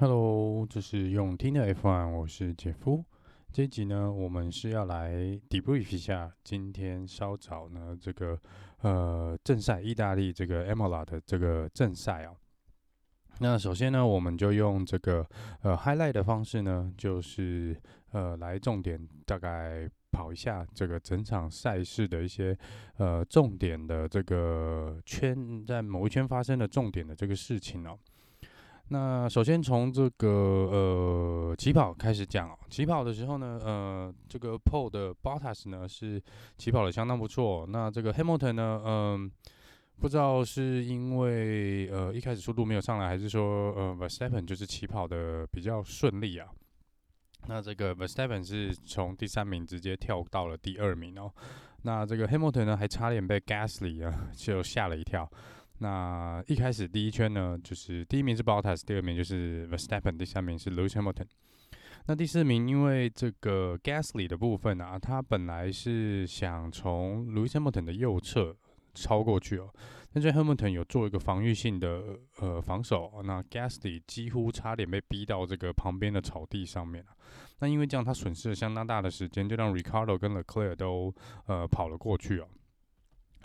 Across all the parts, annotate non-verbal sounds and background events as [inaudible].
Hello，这是用听的 F1，我是杰夫。这一集呢，我们是要来 debrief 一下今天稍早呢这个呃正赛，意大利这个 Emola 的这个正赛啊。那首先呢，我们就用这个呃 highlight 的方式呢，就是呃来重点大概跑一下这个整场赛事的一些呃重点的这个圈，在某一圈发生的重点的这个事情哦。那首先从这个呃起跑开始讲哦，起跑的时候呢，呃这个 Pole 的 Bottas 呢是起跑的相当不错，那这个 Hamilton 呢，嗯、不知道是因为呃一开始速度没有上来，还是说呃 Verstappen 就是起跑的比较顺利啊？那这个 Verstappen 是从第三名直接跳到了第二名哦。那这个 Hamilton 呢还差点被 Gasly 啊 [laughs] 就吓了一跳。那一开始第一圈呢，就是第一名是 Bottas，第二名就是 Verstappen，第三名是 Lewis Hamilton。那第四名因为这个 Gasly 的部分啊，他本来是想从 Lewis Hamilton 的右侧。超过去哦，但是 Hamilton 有做一个防御性的呃防守，那 Gasly 几乎差点被逼到这个旁边的草地上面。那因为这样，他损失了相当大的时间，就让 Ricardo 跟 Leclerc 都呃跑了过去哦。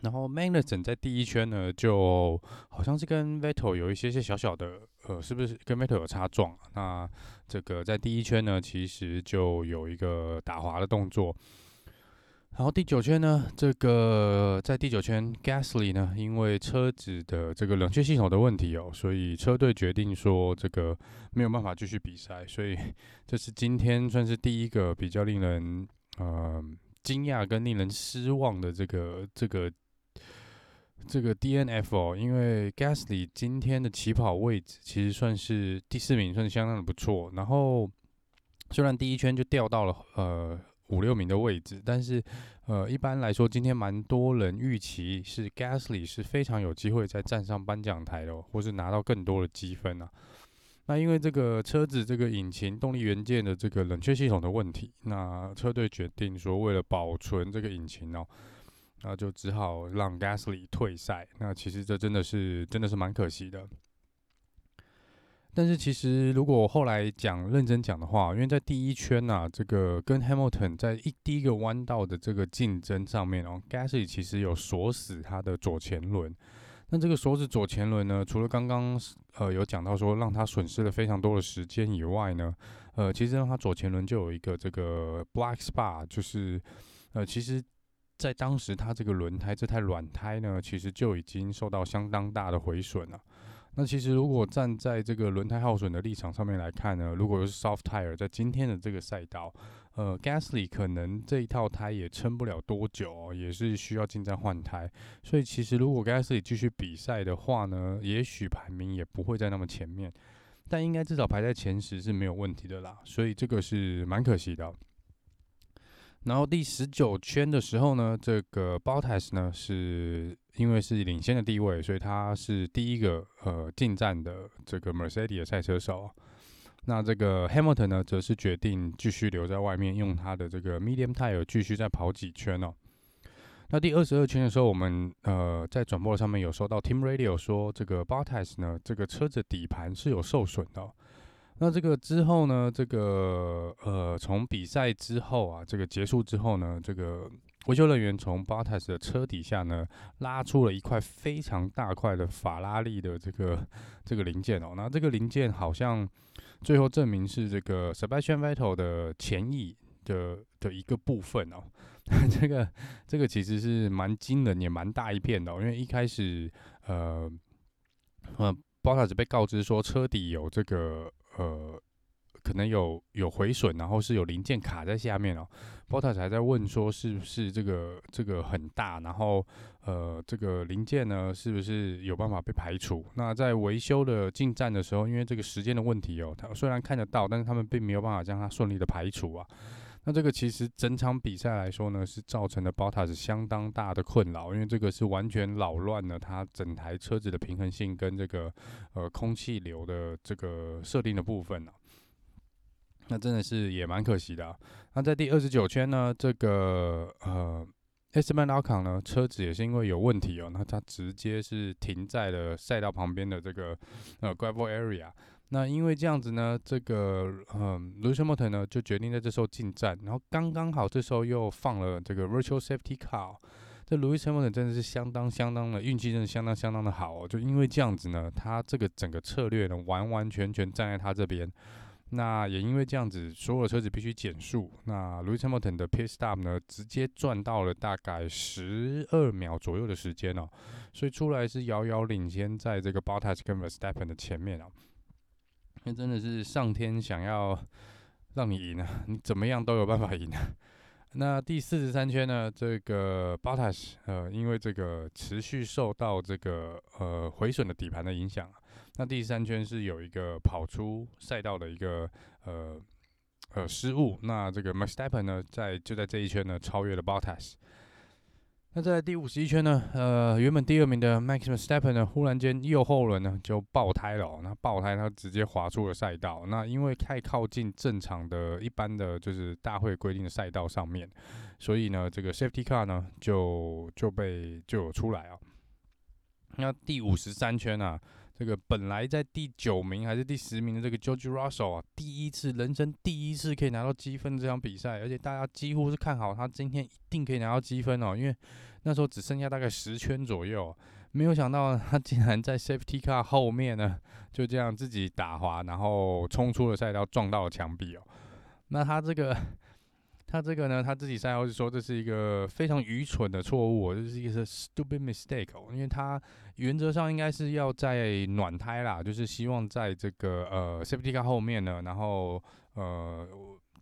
然后 Magnussen 在第一圈呢，就好像是跟 Vettel 有一些些小小的呃，是不是跟 Vettel 有擦撞？那这个在第一圈呢，其实就有一个打滑的动作。然后第九圈呢，这个在第九圈，Gasly 呢，因为车子的这个冷却系统的问题哦，所以车队决定说这个没有办法继续比赛，所以这是今天算是第一个比较令人呃惊讶跟令人失望的这个这个这个 DNF 哦，因为 Gasly 今天的起跑位置其实算是第四名，算是相当的不错。然后虽然第一圈就掉到了呃。五六名的位置，但是，呃，一般来说，今天蛮多人预期是 Gasly 是非常有机会再站上颁奖台的，或是拿到更多的积分啊。那因为这个车子这个引擎动力元件的这个冷却系统的问题，那车队决定说，为了保存这个引擎哦，那就只好让 Gasly 退赛。那其实这真的是真的是蛮可惜的。但是其实，如果后来讲认真讲的话，因为在第一圈呐、这个跟 Hamilton 在一第一个弯道的这个竞争上面哦，Gasly 其实有锁死他的左前轮。那这个锁死左前轮呢，除了刚刚呃有讲到说让他损失了非常多的时间以外呢，呃，其实让他左前轮就有一个这个 Black Spot，就是呃，其实在当时他这个轮胎这台软胎呢，其实就已经受到相当大的毁损了。那其实，如果站在这个轮胎耗损的立场上面来看呢，如果是 soft tire，在今天的这个赛道，呃，Gasly 可能这一套胎也撑不了多久哦，也是需要进站换胎。所以，其实如果 Gasly 继续比赛的话呢，也许排名也不会在那么前面，但应该至少排在前十是没有问题的啦。所以这个是蛮可惜的。然后第十九圈的时候呢，这个 Bottas 呢是因为是领先的地位，所以他是第一个呃进站的这个 Mercedes 赛车手。那这个 Hamilton 呢，则是决定继续留在外面，用他的这个 Medium Tire 继续再跑几圈哦。那第二十二圈的时候，我们呃在转播上面有收到 Team Radio 说，这个 Bottas 呢，这个车子底盘是有受损的。那这个之后呢，这个呃，从比赛之后啊，这个结束之后呢，这个维修人员从 Bottas 的车底下呢，拉出了一块非常大块的法拉利的这个这个零件哦。那这个零件好像最后证明是这个 Sebastian Vettel 的前翼的的一个部分哦。[laughs] 这个这个其实是蛮惊人，也蛮大一片的哦，因为一开始呃呃，Bottas 被告知说车底有这个。呃，可能有有毁损，然后是有零件卡在下面哦。Bottas 还在问说，是不是这个这个很大，然后呃，这个零件呢，是不是有办法被排除？那在维修的进站的时候，因为这个时间的问题哦，他虽然看得到，但是他们并没有办法将它顺利的排除啊。那这个其实整场比赛来说呢，是造成了 Bottas 相当大的困扰，因为这个是完全扰乱了他整台车子的平衡性跟这个呃空气流的这个设定的部分啊。那真的是也蛮可惜的啊。那在第二十九圈呢，这个呃 Esteban Ocon 呢，车子也是因为有问题哦，那他直接是停在了赛道旁边的这个呃 Gravel Area。那因为这样子呢，这个嗯，Lewis Hamilton 呢就决定在这时候进站，然后刚刚好这时候又放了这个 Virtual Safety Car。这 Lewis Hamilton 真的是相当相当的运气，真的相当相当的好哦。就因为这样子呢，他这个整个策略呢完完全全站在他这边。那也因为这样子，所有车子必须减速。那 Lewis Hamilton 的 Pit Stop 呢，直接赚到了大概十二秒左右的时间哦，所以出来是遥遥领先在这个 Bottas 跟 Verstappen 的前面哦。那真的是上天想要让你赢啊，你怎么样都有办法赢啊。那第四十三圈呢，这个 Bottas 呃，因为这个持续受到这个呃毁损的底盘的影响，那第三圈是有一个跑出赛道的一个呃呃失误，那这个 Verstappen 呢，在就在这一圈呢超越了 Bottas。那在第五十一圈呢，呃，原本第二名的 Max Verstappen 呢，忽然间右后轮呢就爆胎了，那爆胎他直接滑出了赛道。那因为太靠近正常的一般的就是大会规定的赛道上面，所以呢，这个 Safety Car 呢就就被就有出来啊。那第五十三圈啊。这个本来在第九名还是第十名的这个 George Russell 啊，第一次人生第一次可以拿到积分这场比赛，而且大家几乎是看好他今天一定可以拿到积分哦，因为那时候只剩下大概十圈左右，没有想到他竟然在 Safety Car 后面呢，就这样自己打滑，然后冲出了赛道，撞到了墙壁哦。那他这个。他这个呢，他自己赛后是说这是一个非常愚蠢的错误，这、是一个 stupid mistake 哦，因为他原则上应该是要在暖胎啦，就是希望在这个呃 safety car 后面呢，然后呃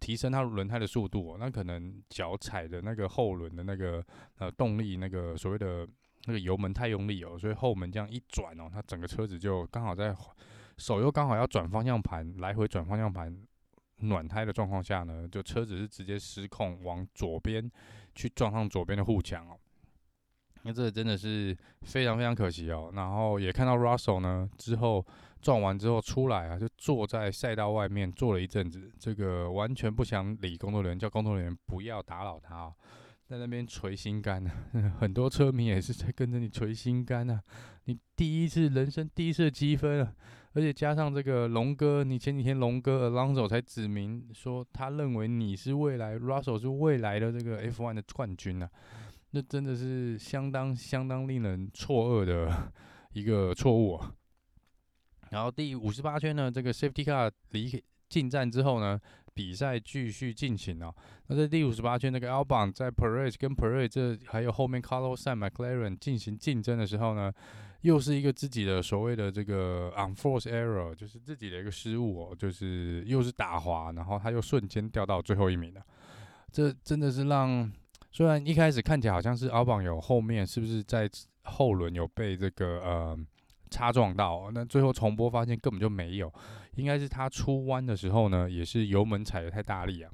提升他轮胎的速度，那可能脚踩的那个后轮的那个呃动力，那个所谓的那个油门太用力哦，所以后门这样一转哦，他整个车子就刚好在手又刚好要转方向盘，来回转方向盘。暖胎的状况下呢，就车子是直接失控往左边去撞上左边的护墙哦，那这个真的是非常非常可惜哦。然后也看到 Russell 呢，之后撞完之后出来啊，就坐在赛道外面坐了一阵子，这个完全不想理工作人员，叫工作人员不要打扰他哦，在那边捶心肝呢。[laughs] 很多车迷也是在跟着你捶心肝呢。你第一次人生第一次积分啊！而且加上这个龙哥，你前几天龙哥 Alonso 才指明说，他认为你是未来 Russell 是未来的这个 F1 的冠军呢、那真的是相当相当令人错愕的一个错误、啊。然后第五十八圈呢，这个 Safety Car 离进站之后呢，比赛继续进行哦。那在第五十八圈，那个 Albon 在 Perez 跟 Perez 这还有后面 Carlos Sainz McLaren 进行竞争的时候呢。又是一个自己的所谓的这个 unforced error，就是自己的一个失误哦，就是又是打滑，然后他又瞬间掉到最后一名了。这真的是让，虽然一开始看起来好像是奥邦有后面是不是在后轮有被这个呃擦撞到，那最后重播发现根本就没有，应该是他出弯的时候呢，也是油门踩得太大力啊。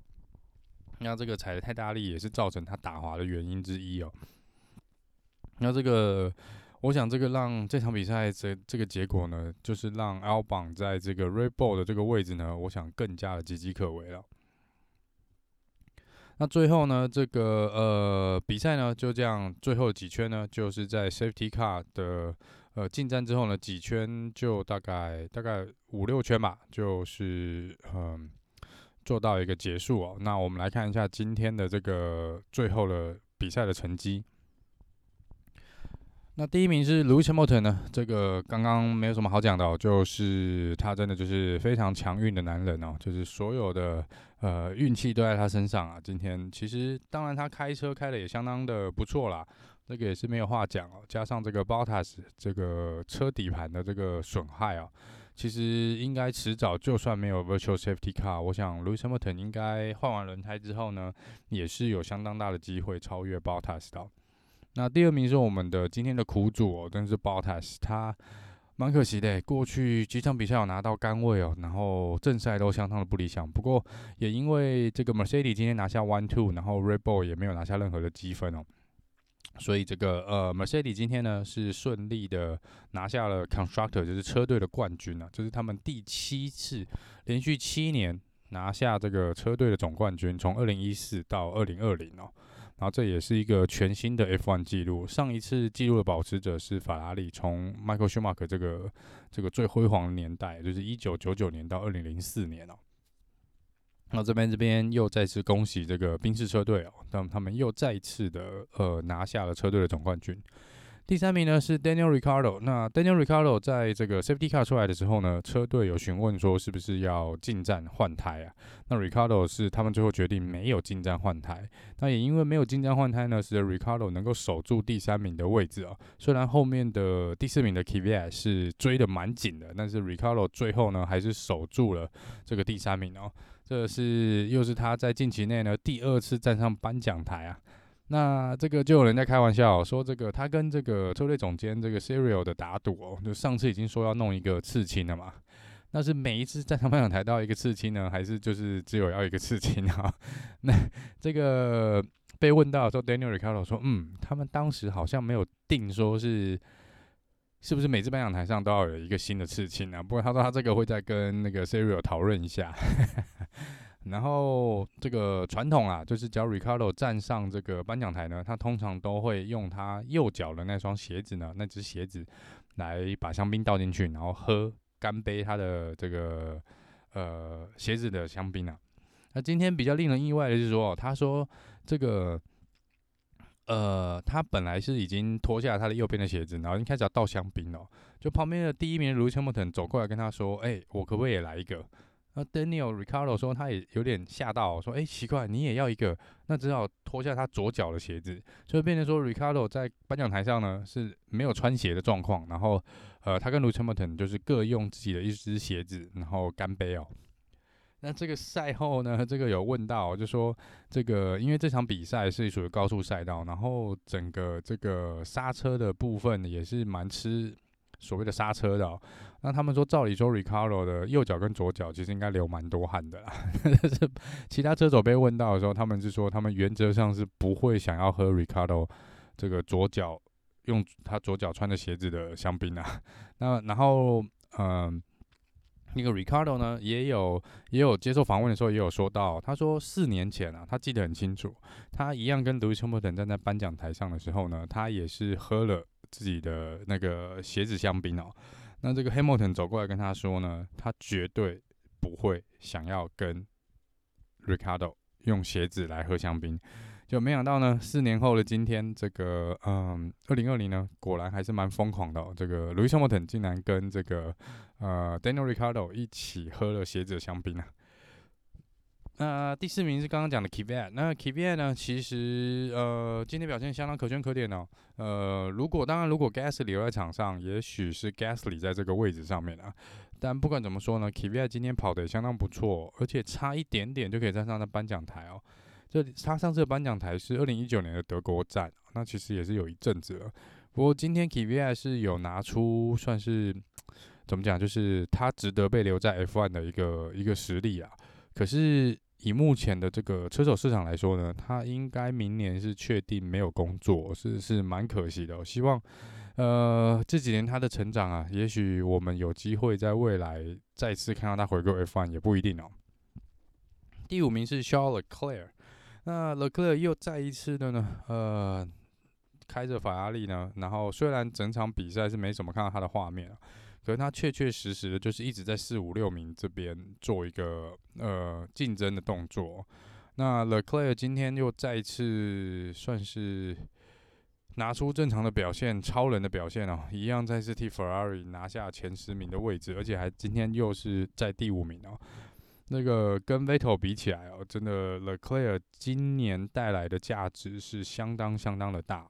那这个踩得太大力也是造成他打滑的原因之一哦。那这个。我想这个让这场比赛这这个结果呢，就是让 L 榜在这个 Red Bull 的这个位置呢，我想更加的岌岌可危了。那最后呢，这个呃比赛呢就这样，最后几圈呢，就是在 Safety Car 的呃进站之后呢，几圈就大概大概五六圈吧，就是嗯、做到一个结束哦。那我们来看一下今天的这个最后的比赛的成绩。那第一名是 Lewis Hamilton 呢，这个刚刚没有什么好讲的哦，就是他真的就是非常强运的男人哦，就是所有的呃运气都在他身上啊。今天其实当然他开车开的也相当的不错啦，这个也是没有话讲哦。加上这个 Bottas 这个车底盘的这个损害啊，其实应该迟早就算没有 Virtual Safety Car，我想 Lewis Hamilton 应该换完轮胎之后呢，也是有相当大的机会超越 Bottas 的。那第二名是我们的今天的苦主哦，但是 Bottas 他蛮可惜的，过去几场比赛有拿到杆位哦，然后正赛都相当的不理想。不过也因为这个 Mercedes 今天拿下 One Two，然后 Red Bull 也没有拿下任何的积分哦，所以这个呃 Mercedes 今天呢是顺利的拿下了 Constructor，就是车队的冠军啊，这是他们第七次连续七年拿下这个车队的总冠军，从二零一四到二零二零哦。然后这也是一个全新的 F1 记录。上一次记录的保持者是法拉利，从 Michael Schumacher 这个这个最辉煌的年代，就是一九九九年到二零零四年哦。那这边这边又再次恭喜这个宾士车队哦，那他们又再次的呃拿下了车队的总冠军。第三名呢是 Daniel r i c a r d o。那 Daniel r i c a r d o 在这个 Safety Car 出来的时候呢，车队有询问说是不是要进站换胎啊？那 r i c a r d o 是他们最后决定没有进站换胎。那也因为没有进站换胎呢，使得 r i c a r d o 能够守住第三名的位置啊。虽然后面的第四名的 Kvyat 是追得蛮紧的，但是 r i c a r d o 最后呢还是守住了这个第三名哦。这是又是他在近期内呢第二次站上颁奖台啊。那这个就有人在开玩笑说，这个他跟这个车队总监这个 Cyril 的打赌哦，就上次已经说要弄一个刺青了嘛。那是每一次站上颁奖台都要一个刺青呢，还是就是只有要一个刺青啊？[laughs] 那这个被问到说，Daniel Ricciardo 说，嗯，他们当时好像没有定说是是不是每次颁奖台上都要有一个新的刺青啊？不过他说他这个会再跟那个 Cyril 讨论一下。[laughs] 然后这个传统啊，就是只要 Ricardo 站上这个颁奖台呢，他通常都会用他右脚的那双鞋子呢，那只鞋子来把香槟倒进去，然后喝干杯他的这个呃鞋子的香槟啊。那今天比较令人意外的是说，他说这个呃，他本来是已经脱下他的右边的鞋子，然后一开始要倒香槟哦，就旁边的第一名 Lewis Hamilton 走过来跟他说：“哎，我可不可以也来一个？”那 Daniel Ricardo 说他也有点吓到，说：“哎，奇怪，你也要一个？那只好脱下他左脚的鞋子，所以变成说 Ricardo 在颁奖台上呢是没有穿鞋的状况。然后，呃，他跟 Lewis Hamilton 就是各用自己的一只鞋子，然后干杯哦。那这个赛后呢，这个有问到，就说这个因为这场比赛是属于高速赛道，然后整个这个刹车的部分也是蛮吃。”所谓的刹车的、那他们说，照理说 Ricardo 的右脚跟左脚其实应该流蛮多汗的啦。但是其他车手被问到的时候，他们是说，他们原则上是不会想要喝 Ricardo 这个左脚用他左脚穿的鞋子的香槟啊。那然后，嗯、那个 Ricardo 呢，也有也有接受访问的时候也有说到，他说四年前啊，他记得很清楚，他一样跟 Louis Hamilton 站在颁奖台上的时候呢，他也是喝了。自己的那个鞋子香槟哦，那这个 Hamilton 走过来跟他说呢，他绝对不会想要跟 Ricardo 用鞋子来喝香槟，就没想到呢，四年后的今天，这个嗯，二零二零呢，果然还是蛮疯狂的哦。这个 Louis Hamilton 竟然跟这个呃 Daniel r i c a r d o 一起喝了鞋子的香槟啊。那第四名是刚刚讲的 Kvyat，那 Kvyat 呢，其实呃今天表现相当可圈可点哦。呃，如果当然如果 Gasly 留在场上，也许是 Gasly 在这个位置上面啊。但不管怎么说呢，Kvyat 今天跑得也相当不错，而且差一点点就可以站上那颁奖台哦。这他上次颁奖台是二零一九年的德国站，那其实也是有一阵子了。不过今天 KVI 是有拿出算是怎么讲，就是他值得被留在 F1 的一个一个实力啊。可是。以目前的这个车手市场来说呢，他应该明年是确定没有工作，是是蛮可惜的。我希望，呃，这几年他的成长啊，也许我们有机会在未来再次看到他回归 F1 也不一定哦。第五名是 Charles Leclerc，那 Leclerc 又再一次的呢，呃，开着法拉利呢，然后虽然整场比赛是没怎么看到他的画面啊。可是他确确实实的，就是一直在四五六名这边做一个呃竞争的动作。那 Leclerc 今天又再一次算是拿出正常的表现，超人的表现哦，一样再次替 Ferrari 拿下前十名的位置，而且还今天又是在第五名哦。那个跟 Vettel 比起来哦，真的 Leclerc 今年带来的价值是相当相当的大。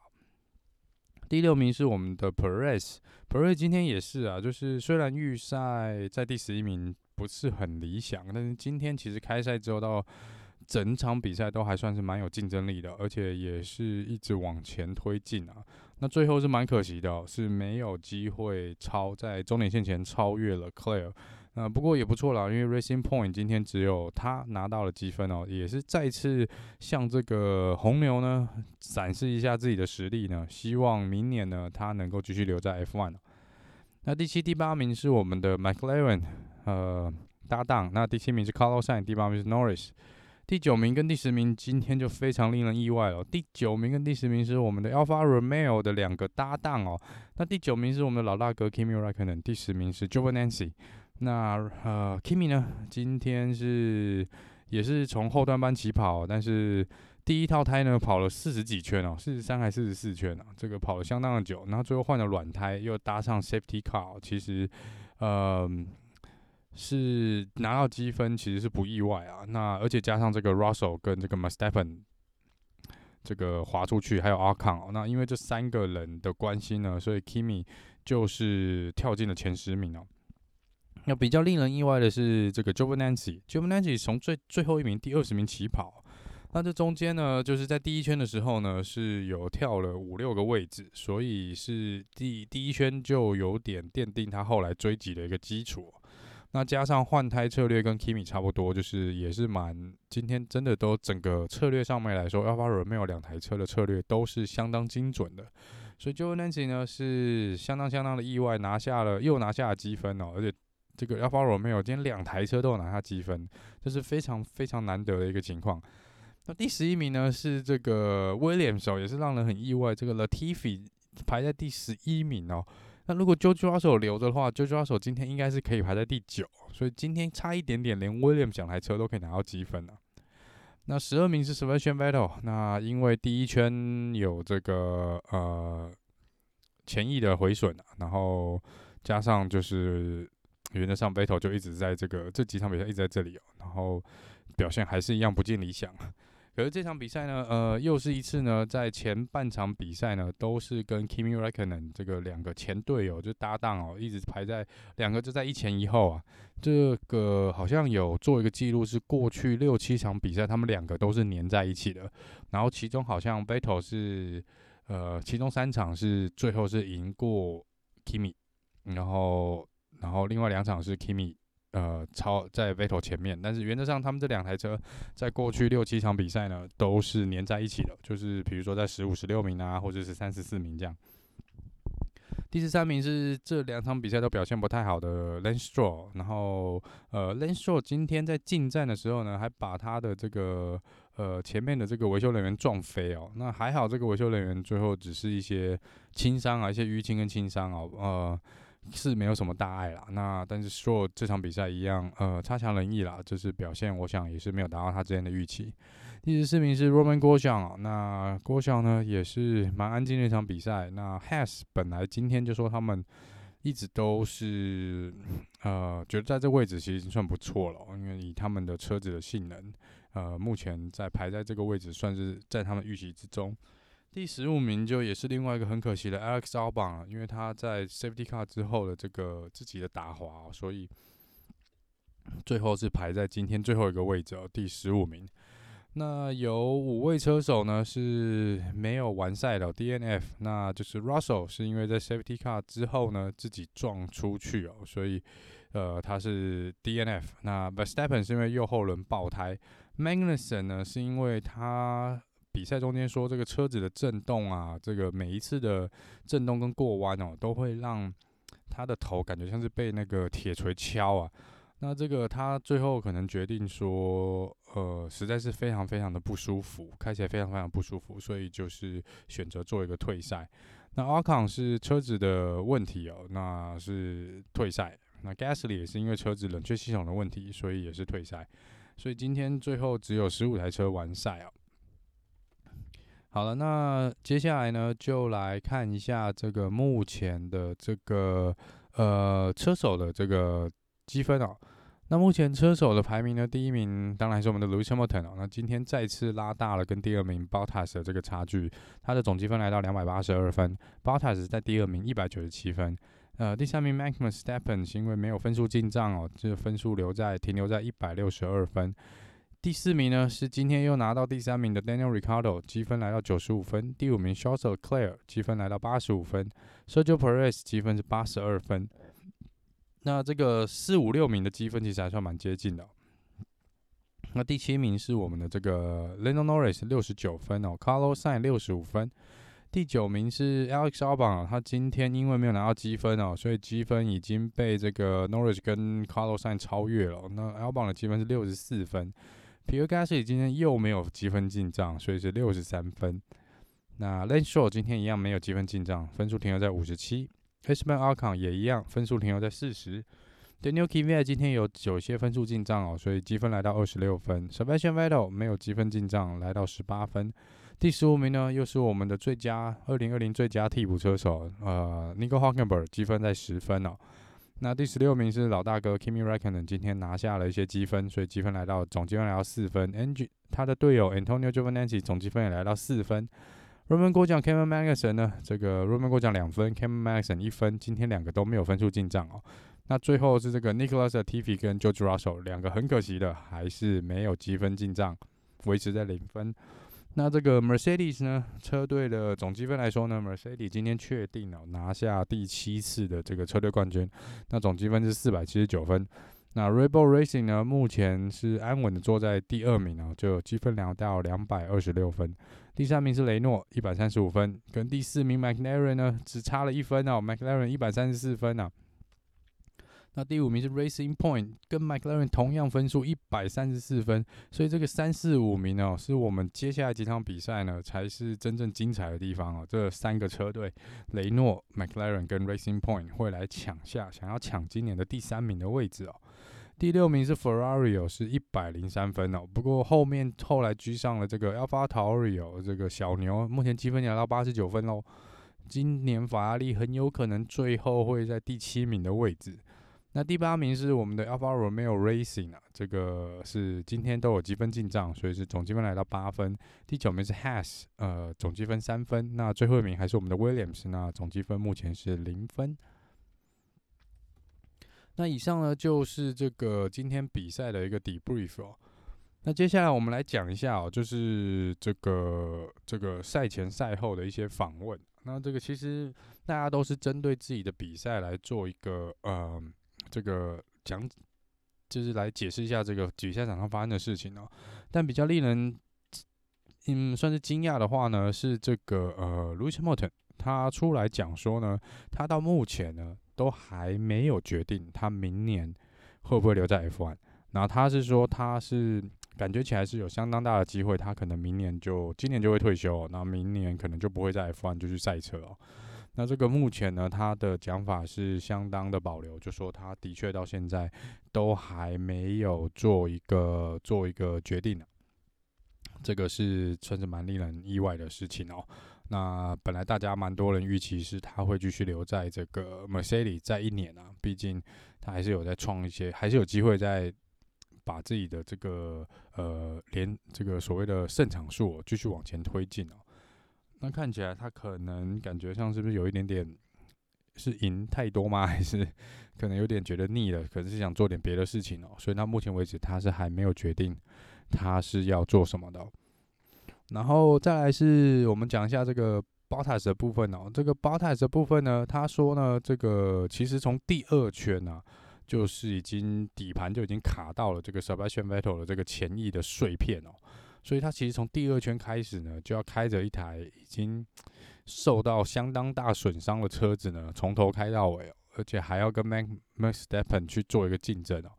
第六名是我们的 Perez，Perez 今天也是啊，就是虽然预赛在第十一名不是很理想，但是今天其实开赛之后到整场比赛都还算是蛮有竞争力的，而且也是一直往前推进啊。那最后是蛮可惜的，是没有机会超在终点线前超越 Leclerc。呃，不过也不错啦，因为 Racing Point 今天只有他拿到了积分哦，也是再次向这个红牛呢展示一下自己的实力呢。希望明年呢他能够继续留在 F1。那第七、第八名是我们的 McLaren 呃搭档，那第七名是 Carlos Sainz，第八名是 Norris。第九名跟第十名今天就非常令人意外了。第九名跟第十名是我们的 Alpha Romeo 的两个搭档哦。那第九名是我们的老大哥 Kimi Räikkönen，第十名是 Giovinazzi。那呃，Kimi 呢，今天是也是从后段班起跑，但是。第一套胎呢，跑了四十几圈哦，四十三还四十四圈啊？这个跑了相当的久，然后最后换了软胎，又搭上 Safety Car，其实，呃，是拿到积分其实是不意外啊。那而且加上这个 Russell 跟这个 Verstappen 这个滑出去，还有 Ocon，那因为这三个人的关系呢，所以 Kimi 就是跳进了前十名哦。那比较令人意外的是这个 Giovinazzi，Giovinazzi 从最最后一名第二十名起跑。那这中间呢，就是在第一圈的时候呢，是有跳了五六个位置，所以是第第一圈就有点奠定他后来追击的一个基础。那加上换胎策略跟 Kimi 差不多，就是也是蛮今天真的都整个策略上面来说，Alfa Romeo 两台车的策略都是相当精准的。所以 JOVINANCY 呢是相当相当的意外，拿下了又拿下了积分哦，而且这个 Alfa Romeo 今天两台车都有拿下积分，这是非常非常难得的一个情况。那第十一名呢是这个 Williams，也是让人很意外。这个 Latifi 排在第十一名哦。那如果 George Russell 留的话，George Russell 今天应该是可以排在第九，所以今天差一点点，连 Williams 两台车都可以拿到积分了。那十二名是 Sebastian Vettel，那因为第一圈有这个呃前翼的毁损啊，然后加上就是原则上 Vettel 就一直在这个这几场比赛一直在这里哦，然后表现还是一样不尽理想。可是这场比赛呢，呃，又是一次呢，在前半场比赛呢，都是跟 Kimi Reckon 这个两个前队友就搭档哦，一直排在两个就在一前一后啊。这个好像有做一个记录，是过去六七场比赛他们两个都是黏在一起的。然后其中好像 Vettel 是，呃，其中三场是最后是赢过 Kimi，然后然后另外两场是 Kimi。呃，超在 Vettel 前面，但是原则上他们这两台车在过去六七场比赛呢，都是粘在一起的，就是比如说在十五、十六名啊，或者是三十四名这样。第十三名是这两场比赛都表现不太好的 Lance Stroll，然后呃，Lance Stroll 今天在进站的时候呢，还把他的这个呃前面的这个维修人员撞飞哦，那还好这个维修人员最后只是一些轻伤啊，一些淤青跟轻伤哦，呃。是没有什么大碍啦，那但是说这场比赛一样，呃，差强人意啦，就是表现，我想也是没有达到他之前的预期。第十四名是 Roman Grosjean，那 Grosjean 呢也是蛮安静的一场比赛。那 Haas 本来今天就说他们一直都是，呃，觉得在这位置其实已经算不错了，因为以他们的车子的性能，呃，目前在排在这个位置算是在他们预期之中。第十五名就也是另外一个很可惜的 Alex Albon，因为他在 Safety Car 之后的这个自己的打滑，所以最后是排在今天最后一个位置哦，第十五名。那有五位车手呢是没有完赛的 DNF，那就是 Russell 是因为在 Safety Car 之后呢自己撞出去哦，所以呃他是 DNF。那 Verstappen 是因为右后轮爆胎，Magnussen 呢是因为他。比赛中间说这个车子的震动啊，这个每一次的震动跟过弯哦，都会让他的头感觉像是被那个铁锤敲啊。那这个他最后可能决定说，呃，实在是非常非常的不舒服，开起来非常非常不舒服，所以就是选择做一个退赛。那阿康是车子的问题哦，那是退赛。那 Gasly 也是因为车子冷却系统的问题，所以也是退赛。所以今天最后只有十五台车完赛啊。好了，那接下来呢，就来看一下这个目前的这个呃车手的这个积分哦。那目前车手的排名呢，第一名当然是我们的 Lewis Hamilton 哦。那今天再次拉大了跟第二名 Bottas 的这个差距，他的总积分来到两百八十二分，Bottas 在第二名一百九十七分。呃，第三名 Max Verstappen 是因为没有分数进账哦，这个分数留在停留在一百六十二分。第四名呢是今天又拿到第三名的 Daniel Ricardo，积分来到九十五分。第五名 Charles Leclerc 积分来到八十五分，Sergio Perez 积分是八十二分。那这个四五六名的积分其实还算蛮接近的。那第七名是我们的这个 Lando Norris 六十九分哦，Carlos Sainz 六十五分。第九名是 Alex Albon，他今天因为没有拿到积分哦，所以积分已经被这个 Norris 跟 Carlos Sain 超越了。那 Albon 的积分是六十四分。Pierre Gasly 今天又没有积分进账，所以是六十三分。那 Lance Stroll 今天一样没有积分进账，分数停留在五十七。Esteban Ocon 也一样，分数停留在四十。Daniil Kvyat 今天有有些分数进账哦，所以积分来到二十六分。Sebastian Vettel 没有积分进账，来到十八分。第十五名呢，又是我们的最佳二零二零最佳替补车手，呃，Nico Hulkenberg 积分在十分哦。那第十六名是老大哥 Kimi Räikkönen 今天拿下了一些积分，所以积分来到总积分来到四分。Ng 他的队友 Antonio Giovinazzi 总积分也来到四分。r o m a n 过奖 Kevin Magnussen 呢，这个 r o m a n 过奖两分，Kevin Magnussen 一分，今天两个都没有分数进账哦。那最后是这个 Nicholas Latifi 跟 George Russell 两个很可惜的，还是没有积分进账，维持在零分。那这个 Mercedes 呢，车队的总积分来说呢，Mercedes 今天确定了拿下第七次的这个车队冠军，那总积分是四百七十九分。那 Red Bull Racing 呢，目前是安稳的坐在第二名啊，就积分量到两百二十六分。第三名是雷诺一百三十五分，跟第四名 McLaren 呢只差了一分哦，McLaren 一百三十四分啊。那第五名是 Racing Point，跟 McLaren 同样分数一百三十四分，所以这个三四五名哦，是我们接下来几场比赛呢才是真正精彩的地方哦。这三个车队，雷诺、McLaren 跟 Racing Point 会来抢下，想要抢今年的第三名的位置哦。第六名是 Ferrari 哦，是一百零三分哦。不过后面后来居上了这个 AlphaTauri 哦，这个小牛目前积分也到八十九分喽。今年法拉利很有可能最后会在第七名的位置。那第八名是我们的 Alfa Romeo Racing 啊，这个是今天都有积分进账，所以是总积分来到八分。第九名是 Has，呃，总积分三分。那最后一名还是我们的 Williams，那总积分目前是零分。那以上呢就是这个今天比赛的一个 debrief 哦。那接下来我们来讲一下哦，就是这个这个赛前赛后的一些访问。那这个其实大家都是针对自己的比赛来做一个呃。这个讲就是来解释一下这个比赛场上发生的事情哦。但比较令人嗯算是惊讶的话呢，是这个呃，Lewis Hamilton 他出来讲说呢，他到目前呢都还没有决定他明年会不会留在 F1。然后他是说他是感觉起来是有相当大的机会，他可能明年就今年就会退休，然后明年可能就不会在 F1 就去赛车哦。那这个目前呢，他的讲法是相当的保留，就说他的确到现在都还没有做一个做一个决定呢。这个是算是蛮令人意外的事情哦。那本来大家蛮多人预期是他会继续留在这个 Mercedes 在一年啊，毕竟他还是有在创一些，还是有机会在把自己的这个呃连这个所谓的胜场数继续往前推进哦。那看起来他可能感觉上是不是有一点点是赢太多吗？[laughs] 还是可能有点觉得腻了？可能是想做点别的事情哦。所以到目前为止他是还没有决定他是要做什么的。然后再来是我们讲一下这个 b o t a s 的部分哦。这个 b o t a s 的部分呢，他说呢，这个其实从第二圈呢，就是已经底盘就已经卡到了这个 Sebastian Vettel 的这个前翼的碎片哦。所以他其实从第二圈开始呢，就要开着一台已经 [tsk] 受到相当大损伤的车子呢，从头开到尾，而且还要跟 Max Verstappen 去做一个竞争哦。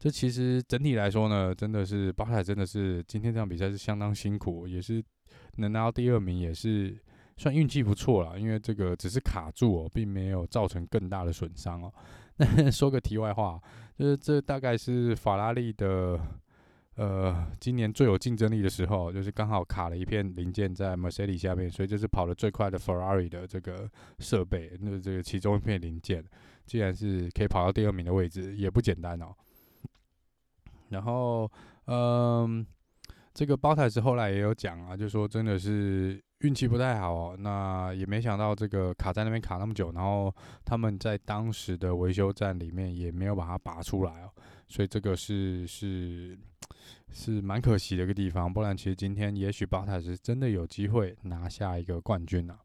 这其实整体来说呢，真的是巴塔真的是今天这场比赛是相当辛苦，也是能拿到第二名，也是算运气不错啦。因为这个只是卡住哦，并没有造成更大的损伤哦。那 [laughs] 说个题外话，就是这大概是法拉利的。呃，今年最有竞争力的时候，就是刚好卡了一片零件在 Mercedes 下面，所以这是跑得最快的 Ferrari 的这个设备，那这个其中一片零件，既然是可以跑到第二名的位置，也不简单哦。然后，嗯，这个 Bottas 后来也有讲啊，就说真的是运气不太好哦，那也没想到这个卡在那边卡那么久，然后他们在当时的维修站里面也没有把它拔出来哦，所以这个是是。是蛮可惜的一个地方，不然其实今天也许巴塔是真的有机会拿下一个冠军啊。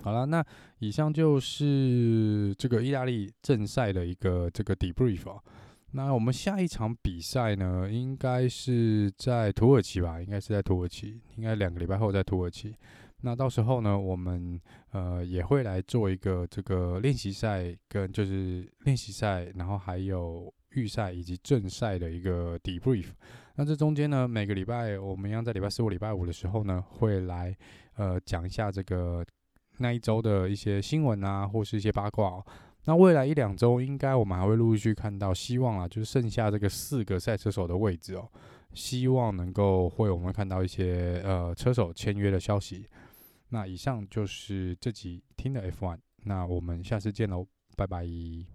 好了，那以上就是这个意大利正赛的一个这个 debrief 啊。那我们下一场比赛呢，应该是在土耳其吧？应该是在土耳其，应该两个礼拜后在土耳其。那到时候呢，我们呃也会来做一个这个练习赛，跟就是练习赛，然后还有。预赛以及正赛的一个 debrief。那这中间呢，每个礼拜我们一样在礼拜四或礼拜五的时候呢，会来呃讲一下这个那一周的一些新闻啊，或是一些八卦哦。那未来一两周，应该我们还会陆续看到，希望啊，就是剩下这个四个赛车手的位置哦，希望能够会我们看到一些呃车手签约的消息。那以上就是这集听的 F1，那我们下次见喽，拜拜。